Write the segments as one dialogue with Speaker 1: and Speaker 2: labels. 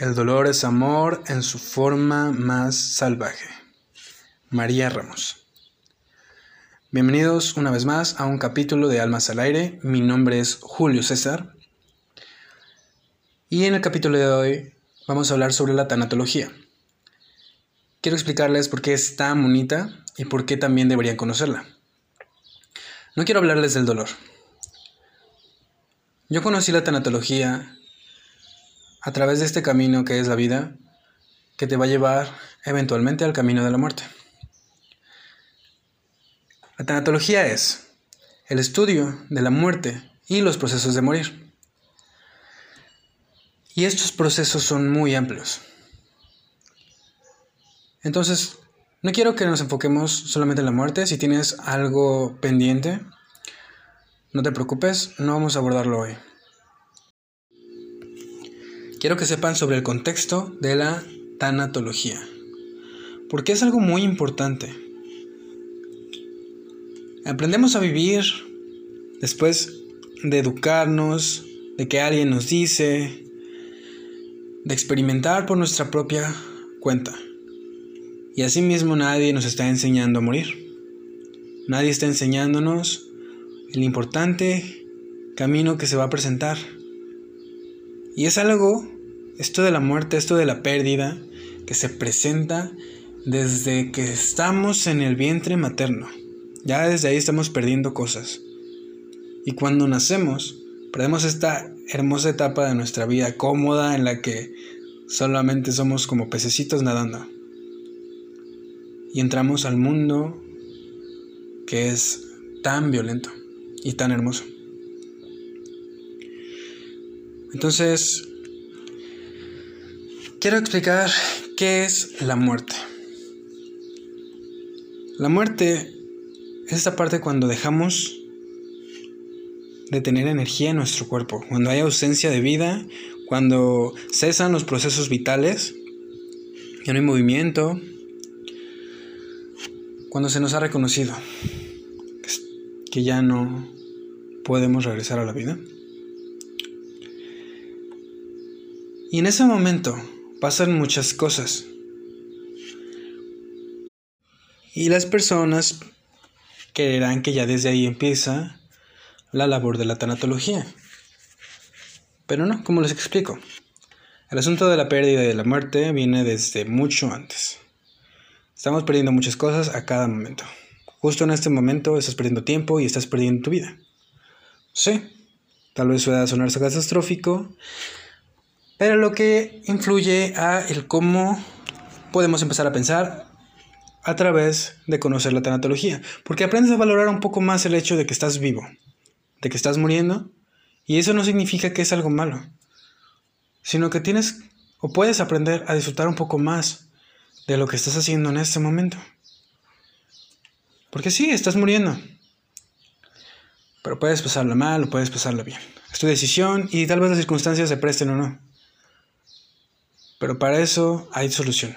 Speaker 1: El dolor es amor en su forma más salvaje. María Ramos. Bienvenidos una vez más a un capítulo de Almas al Aire. Mi nombre es Julio César. Y en el capítulo de hoy vamos a hablar sobre la tanatología. Quiero explicarles por qué es tan bonita y por qué también deberían conocerla. No quiero hablarles del dolor. Yo conocí la tanatología a través de este camino que es la vida, que te va a llevar eventualmente al camino de la muerte. La tanatología es el estudio de la muerte y los procesos de morir. Y estos procesos son muy amplios. Entonces, no quiero que nos enfoquemos solamente en la muerte. Si tienes algo pendiente, no te preocupes, no vamos a abordarlo hoy quiero que sepan sobre el contexto de la tanatología, porque es algo muy importante. Aprendemos a vivir después de educarnos, de que alguien nos dice, de experimentar por nuestra propia cuenta. Y asimismo nadie nos está enseñando a morir. Nadie está enseñándonos el importante camino que se va a presentar. Y es algo, esto de la muerte, esto de la pérdida, que se presenta desde que estamos en el vientre materno. Ya desde ahí estamos perdiendo cosas. Y cuando nacemos, perdemos esta hermosa etapa de nuestra vida cómoda en la que solamente somos como pececitos nadando. Y entramos al mundo que es tan violento y tan hermoso. Entonces, quiero explicar qué es la muerte. La muerte es esta parte cuando dejamos de tener energía en nuestro cuerpo, cuando hay ausencia de vida, cuando cesan los procesos vitales, ya no hay movimiento, cuando se nos ha reconocido que ya no podemos regresar a la vida. Y en ese momento pasan muchas cosas. Y las personas creerán que ya desde ahí empieza la labor de la tanatología. Pero no, como les explico. El asunto de la pérdida y de la muerte viene desde mucho antes. Estamos perdiendo muchas cosas a cada momento. Justo en este momento estás perdiendo tiempo y estás perdiendo tu vida. Sí, tal vez pueda sonar catastrófico, pero lo que influye a el cómo podemos empezar a pensar a través de conocer la tanatología, porque aprendes a valorar un poco más el hecho de que estás vivo, de que estás muriendo, y eso no significa que es algo malo, sino que tienes o puedes aprender a disfrutar un poco más de lo que estás haciendo en este momento. Porque sí, estás muriendo. Pero puedes pasarla mal o puedes pasarla bien. Es tu decisión y tal vez las circunstancias se presten o no. Pero para eso hay solución.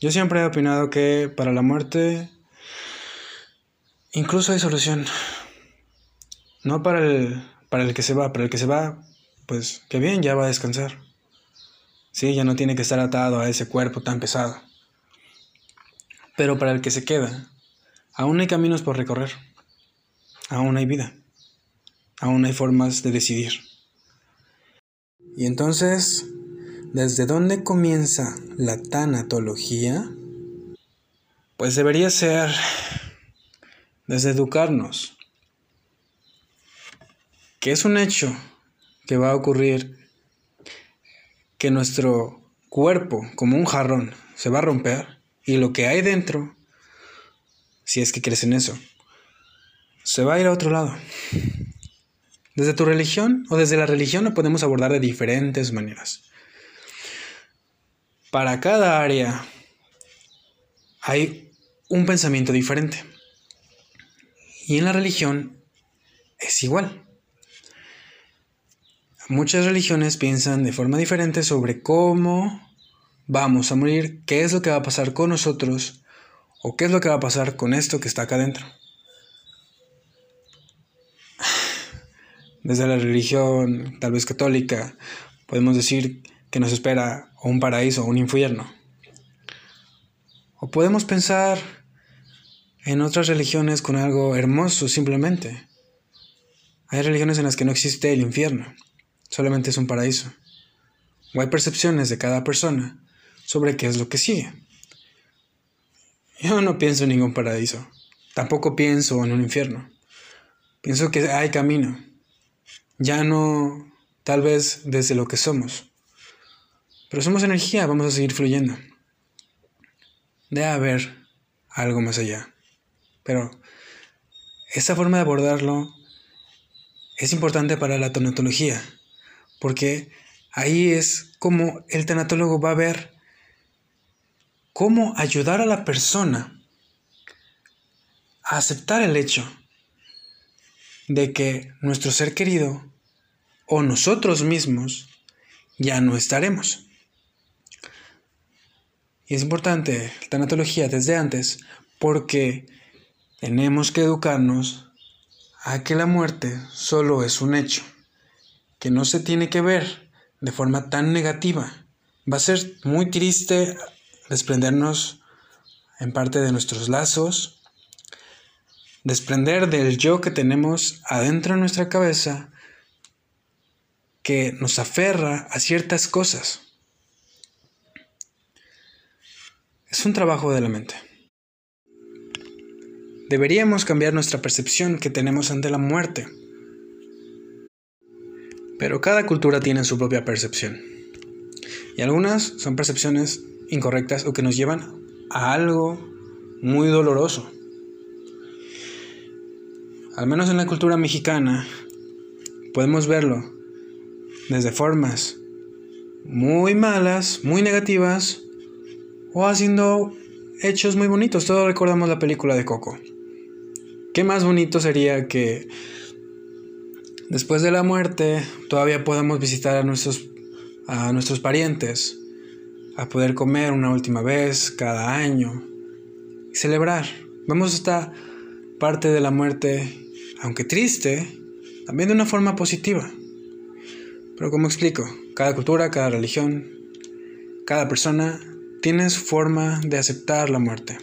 Speaker 1: Yo siempre he opinado que para la muerte incluso hay solución. No para el, para el que se va, para el que se va, pues que bien, ya va a descansar. Sí, ya no tiene que estar atado a ese cuerpo tan pesado. Pero para el que se queda, aún hay caminos por recorrer. Aún hay vida. Aún hay formas de decidir. Y entonces ¿Desde dónde comienza la tanatología? Pues debería ser desde educarnos, que es un hecho que va a ocurrir que nuestro cuerpo, como un jarrón, se va a romper y lo que hay dentro, si es que crees en eso, se va a ir a otro lado. Desde tu religión o desde la religión lo podemos abordar de diferentes maneras para cada área hay un pensamiento diferente. Y en la religión es igual. Muchas religiones piensan de forma diferente sobre cómo vamos a morir, qué es lo que va a pasar con nosotros o qué es lo que va a pasar con esto que está acá adentro. Desde la religión, tal vez católica, podemos decir que nos espera un paraíso o un infierno. O podemos pensar en otras religiones con algo hermoso simplemente. Hay religiones en las que no existe el infierno, solamente es un paraíso. O hay percepciones de cada persona sobre qué es lo que sigue. Yo no pienso en ningún paraíso, tampoco pienso en un infierno. Pienso que hay camino, ya no tal vez desde lo que somos, pero somos energía, vamos a seguir fluyendo. Debe haber algo más allá. Pero esta forma de abordarlo es importante para la tanatología, porque ahí es como el tanatólogo va a ver cómo ayudar a la persona a aceptar el hecho de que nuestro ser querido o nosotros mismos ya no estaremos. Y es importante la tanatología desde antes porque tenemos que educarnos a que la muerte solo es un hecho, que no se tiene que ver de forma tan negativa. Va a ser muy triste desprendernos en parte de nuestros lazos, desprender del yo que tenemos adentro de nuestra cabeza que nos aferra a ciertas cosas. Es un trabajo de la mente. Deberíamos cambiar nuestra percepción que tenemos ante la muerte. Pero cada cultura tiene su propia percepción. Y algunas son percepciones incorrectas o que nos llevan a algo muy doloroso. Al menos en la cultura mexicana podemos verlo desde formas muy malas, muy negativas o haciendo hechos muy bonitos. Todos recordamos la película de Coco. ¿Qué más bonito sería que después de la muerte todavía podamos visitar a nuestros, a nuestros parientes, a poder comer una última vez cada año y celebrar? Vemos esta parte de la muerte, aunque triste, también de una forma positiva. Pero como explico, cada cultura, cada religión, cada persona tiene su forma de aceptar la muerte.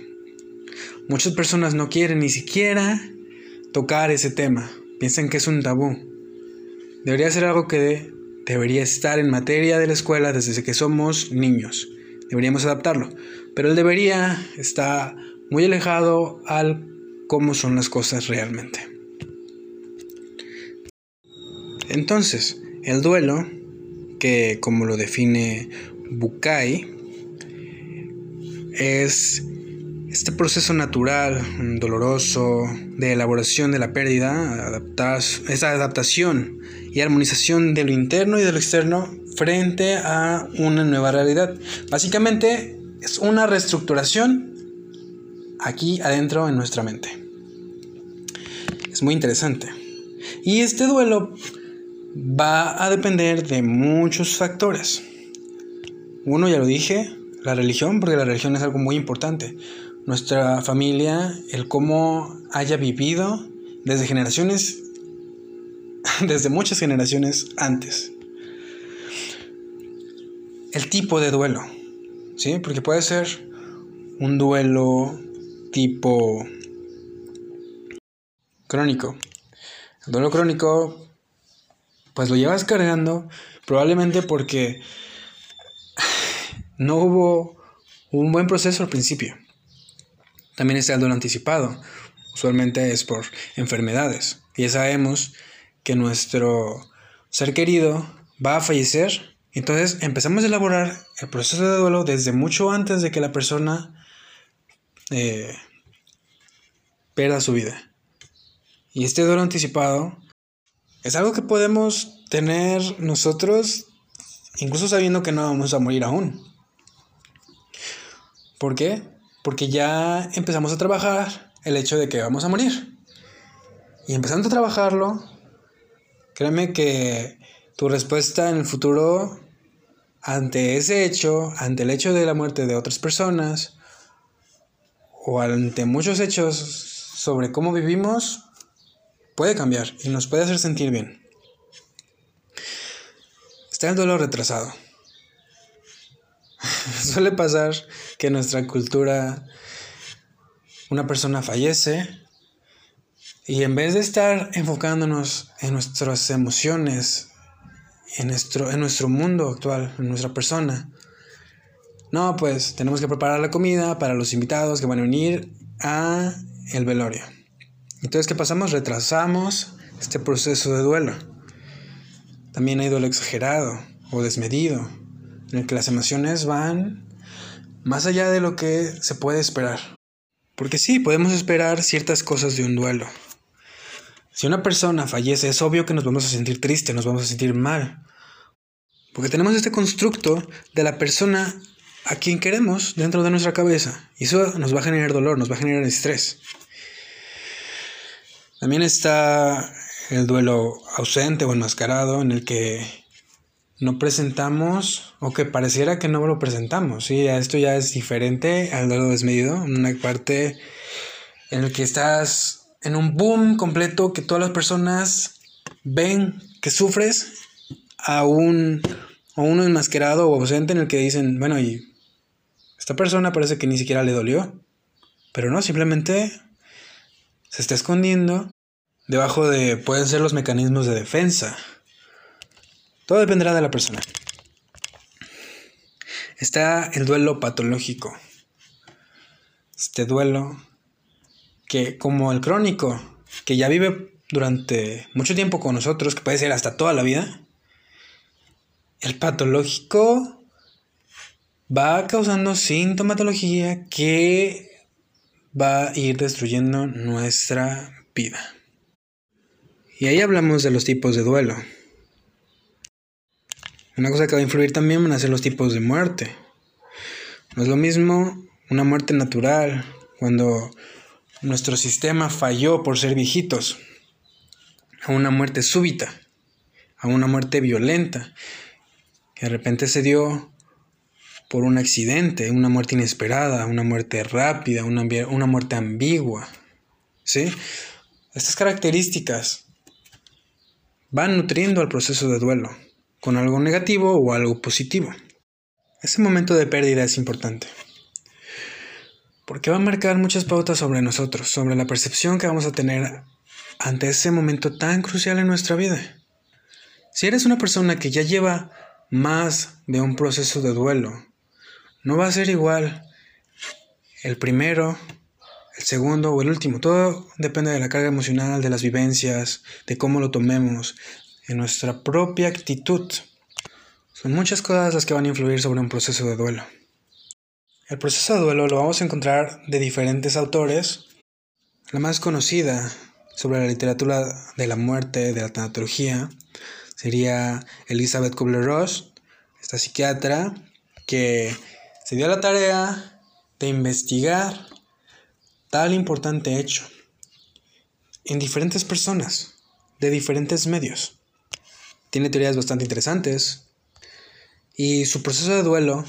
Speaker 1: Muchas personas no quieren ni siquiera tocar ese tema. Piensan que es un tabú. Debería ser algo que debería estar en materia de la escuela desde que somos niños. Deberíamos adaptarlo. Pero el debería está muy alejado al cómo son las cosas realmente. Entonces, el duelo, que como lo define Bukai, es este proceso natural, doloroso, de elaboración de la pérdida, esa adaptación y armonización de lo interno y de lo externo frente a una nueva realidad. Básicamente es una reestructuración aquí adentro en nuestra mente. Es muy interesante. Y este duelo va a depender de muchos factores. Uno ya lo dije, la religión, porque la religión es algo muy importante nuestra familia, el cómo haya vivido desde generaciones, desde muchas generaciones antes. El tipo de duelo, ¿sí? Porque puede ser un duelo tipo crónico. El duelo crónico, pues lo llevas cargando probablemente porque no hubo un buen proceso al principio. También está el duelo anticipado. Usualmente es por enfermedades. Y ya sabemos que nuestro ser querido va a fallecer. Entonces empezamos a elaborar el proceso de duelo desde mucho antes de que la persona eh, pierda su vida. Y este duelo anticipado es algo que podemos tener nosotros incluso sabiendo que no vamos a morir aún. ¿Por qué? porque ya empezamos a trabajar el hecho de que vamos a morir. Y empezando a trabajarlo, créeme que tu respuesta en el futuro ante ese hecho, ante el hecho de la muerte de otras personas, o ante muchos hechos sobre cómo vivimos, puede cambiar y nos puede hacer sentir bien. Está el dolor retrasado. suele pasar que en nuestra cultura una persona fallece y en vez de estar enfocándonos en nuestras emociones, en nuestro, en nuestro mundo actual, en nuestra persona, no, pues tenemos que preparar la comida para los invitados que van a venir a el velorio. Entonces, ¿qué pasamos? Retrasamos este proceso de duelo. También hay duelo exagerado o desmedido, en el que las emociones van más allá de lo que se puede esperar. Porque sí, podemos esperar ciertas cosas de un duelo. Si una persona fallece, es obvio que nos vamos a sentir tristes, nos vamos a sentir mal. Porque tenemos este constructo de la persona a quien queremos dentro de nuestra cabeza. Y eso nos va a generar dolor, nos va a generar estrés. También está el duelo ausente o enmascarado en el que no presentamos o que pareciera que no lo presentamos. ¿sí? Esto ya es diferente al duelo desmedido, una parte en el que estás en un boom completo que todas las personas ven que sufres a un a uno enmascarado o ausente en el que dicen, bueno, y esta persona parece que ni siquiera le dolió, pero no, simplemente se está escondiendo debajo de, pueden ser los mecanismos de defensa. Todo dependerá de la persona. Está el duelo patológico. Este duelo que como el crónico, que ya vive durante mucho tiempo con nosotros, que puede ser hasta toda la vida, el patológico va causando sintomatología que va a ir destruyendo nuestra vida. Y ahí hablamos de los tipos de duelo. Una cosa que va a influir también van a ser los tipos de muerte. No es lo mismo una muerte natural, cuando nuestro sistema falló por ser viejitos, a una muerte súbita, a una muerte violenta, que de repente se dio por un accidente, una muerte inesperada, una muerte rápida, una, una muerte ambigua. ¿Sí? Estas características van nutriendo al proceso de duelo, con algo negativo o algo positivo. Ese momento de pérdida es importante, porque va a marcar muchas pautas sobre nosotros, sobre la percepción que vamos a tener ante ese momento tan crucial en nuestra vida. Si eres una persona que ya lleva más de un proceso de duelo, no va a ser igual el primero, el segundo o el último. Todo depende de la carga emocional, de las vivencias, de cómo lo tomemos, de nuestra propia actitud. Son muchas cosas las que van a influir sobre un proceso de duelo. El proceso de duelo lo vamos a encontrar de diferentes autores. La más conocida sobre la literatura de la muerte, de la tanatología, sería Elizabeth Kubler-Ross, esta psiquiatra que se dio la tarea de investigar tal importante hecho en diferentes personas, de diferentes medios. Tiene teorías bastante interesantes y su proceso de duelo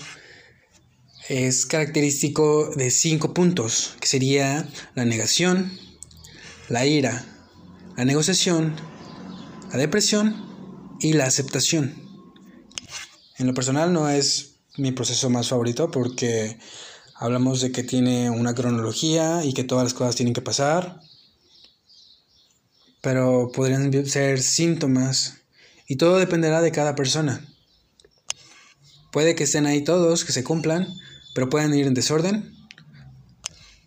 Speaker 1: es característico de cinco puntos, que sería la negación, la ira, la negociación, la depresión y la aceptación. En lo personal no es mi proceso más favorito porque hablamos de que tiene una cronología y que todas las cosas tienen que pasar, pero podrían ser síntomas y todo dependerá de cada persona. Puede que estén ahí todos, que se cumplan, pero pueden ir en desorden.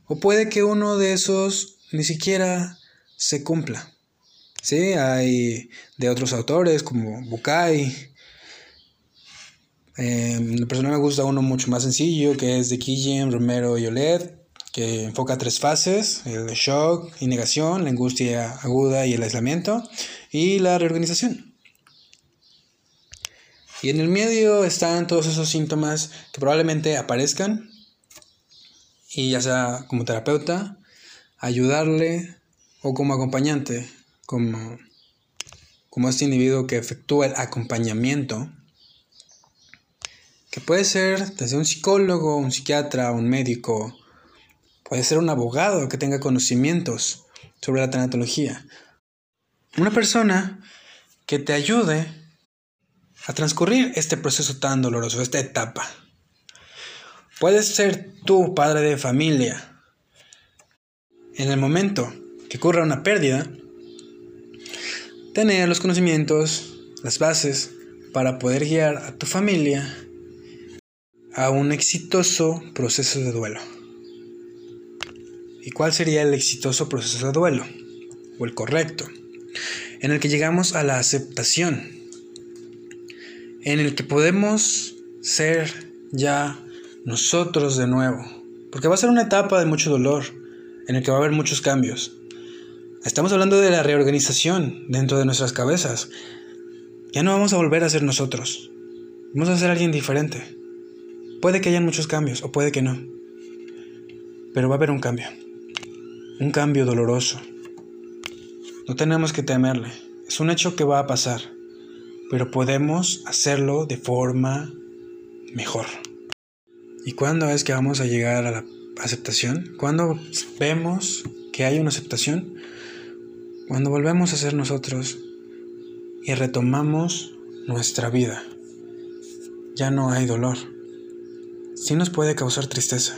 Speaker 1: O puede que uno de esos ni siquiera se cumpla. Sí, hay de otros autores como Bukai, eh, en la persona me gusta uno mucho más sencillo, que es de Kijim, Romero y Oled, que enfoca tres fases, el shock y negación, la angustia aguda y el aislamiento, y la reorganización. Y en el medio están todos esos síntomas que probablemente aparezcan, y ya sea como terapeuta, ayudarle o como acompañante, como, como este individuo que efectúa el acompañamiento que puede ser desde un psicólogo, un psiquiatra, un médico, puede ser un abogado que tenga conocimientos sobre la tanatología. Una persona que te ayude a transcurrir este proceso tan doloroso, esta etapa. Puedes ser tú, padre de familia. En el momento que ocurra una pérdida, tener los conocimientos, las bases para poder guiar a tu familia a un exitoso proceso de duelo. ¿Y cuál sería el exitoso proceso de duelo? O el correcto. En el que llegamos a la aceptación. En el que podemos ser ya nosotros de nuevo. Porque va a ser una etapa de mucho dolor. En el que va a haber muchos cambios. Estamos hablando de la reorganización dentro de nuestras cabezas. Ya no vamos a volver a ser nosotros. Vamos a ser alguien diferente. Puede que hayan muchos cambios o puede que no. Pero va a haber un cambio. Un cambio doloroso. No tenemos que temerle. Es un hecho que va a pasar. Pero podemos hacerlo de forma mejor. ¿Y cuándo es que vamos a llegar a la aceptación? Cuando vemos que hay una aceptación? Cuando volvemos a ser nosotros y retomamos nuestra vida. Ya no hay dolor sí nos puede causar tristeza.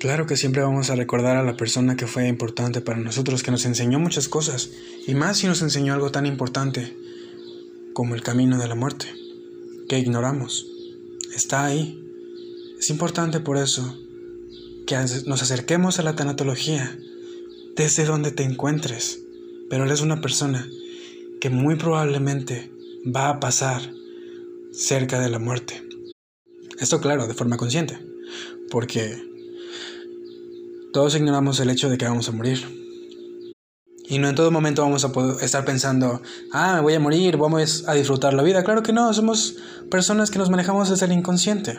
Speaker 1: Claro que siempre vamos a recordar a la persona que fue importante para nosotros, que nos enseñó muchas cosas, y más si nos enseñó algo tan importante como el camino de la muerte, que ignoramos. Está ahí. Es importante por eso que nos acerquemos a la tanatología desde donde te encuentres, pero eres una persona que muy probablemente va a pasar cerca de la muerte. Esto claro, de forma consciente, porque todos ignoramos el hecho de que vamos a morir. Y no en todo momento vamos a estar pensando, ah, me voy a morir, vamos a disfrutar la vida. Claro que no, somos personas que nos manejamos desde el inconsciente.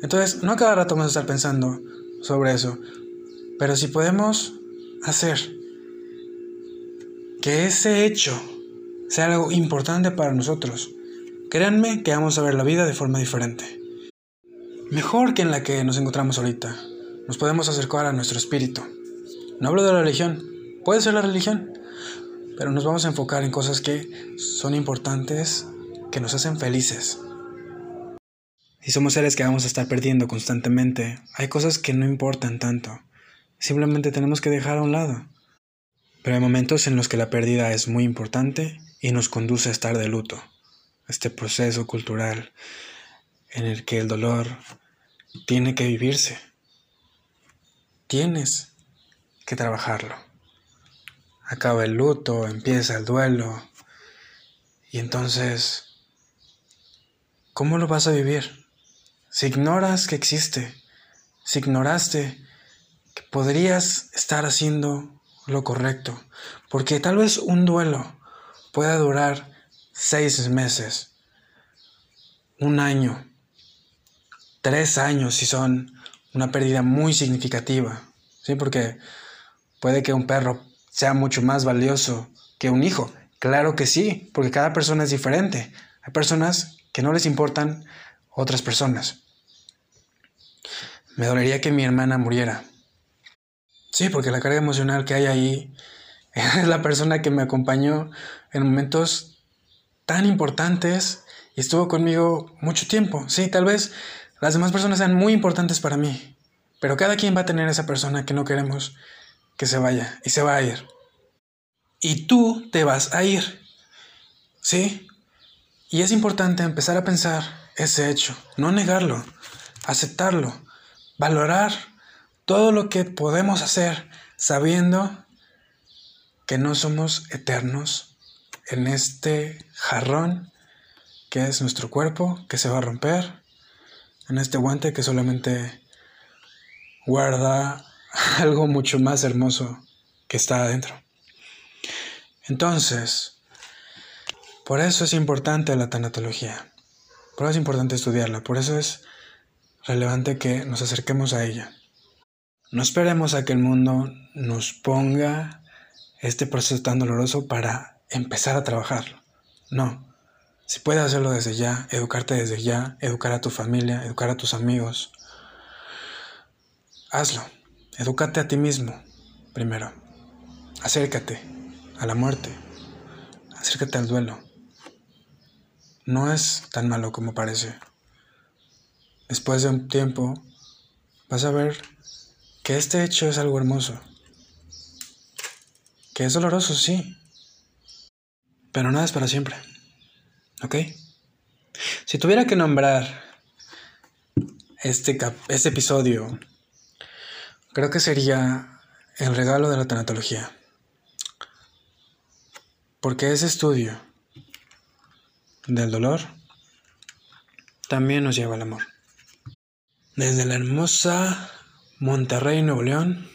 Speaker 1: Entonces, no cada rato vamos a estar pensando sobre eso. Pero si podemos hacer que ese hecho sea algo importante para nosotros, Créanme que vamos a ver la vida de forma diferente. Mejor que en la que nos encontramos ahorita. Nos podemos acercar a nuestro espíritu. No hablo de la religión. Puede ser la religión. Pero nos vamos a enfocar en cosas que son importantes, que nos hacen felices. Si somos seres que vamos a estar perdiendo constantemente, hay cosas que no importan tanto. Simplemente tenemos que dejar a un lado. Pero hay momentos en los que la pérdida es muy importante y nos conduce a estar de luto este proceso cultural en el que el dolor tiene que vivirse. Tienes que trabajarlo. Acaba el luto, empieza el duelo. Y entonces, ¿cómo lo vas a vivir? Si ignoras que existe, si ignoraste que podrías estar haciendo lo correcto, porque tal vez un duelo pueda durar seis meses, un año, tres años si son una pérdida muy significativa, ¿sí? Porque puede que un perro sea mucho más valioso que un hijo. Claro que sí, porque cada persona es diferente. Hay personas que no les importan otras personas. Me dolería que mi hermana muriera. Sí, porque la carga emocional que hay ahí es la persona que me acompañó en momentos tan importantes y estuvo conmigo mucho tiempo. Sí, tal vez las demás personas sean muy importantes para mí, pero cada quien va a tener esa persona que no queremos que se vaya y se va a ir. Y tú te vas a ir. ¿Sí? Y es importante empezar a pensar ese hecho, no negarlo, aceptarlo, valorar todo lo que podemos hacer sabiendo que no somos eternos en este jarrón que es nuestro cuerpo, que se va a romper, en este guante que solamente guarda algo mucho más hermoso que está adentro. Entonces, por eso es importante la tanatología, por eso es importante estudiarla, por eso es relevante que nos acerquemos a ella. No esperemos a que el mundo nos ponga este proceso tan doloroso para empezar a trabajar. No. Si puedes hacerlo desde ya, educarte desde ya, educar a tu familia, educar a tus amigos, hazlo. Edúcate a ti mismo primero. Acércate a la muerte. Acércate al duelo. No es tan malo como parece. después de un tiempo, vas a ver que este hecho es algo hermoso. Que es doloroso, sí. Pero nada es para siempre. ¿Ok? Si tuviera que nombrar este, este episodio, creo que sería el regalo de la tanatología. Porque ese estudio del dolor también nos lleva al amor. Desde la hermosa Monterrey, Nuevo León,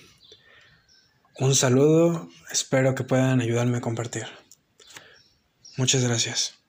Speaker 1: un saludo, espero que puedan ayudarme a compartir. Muchas gracias.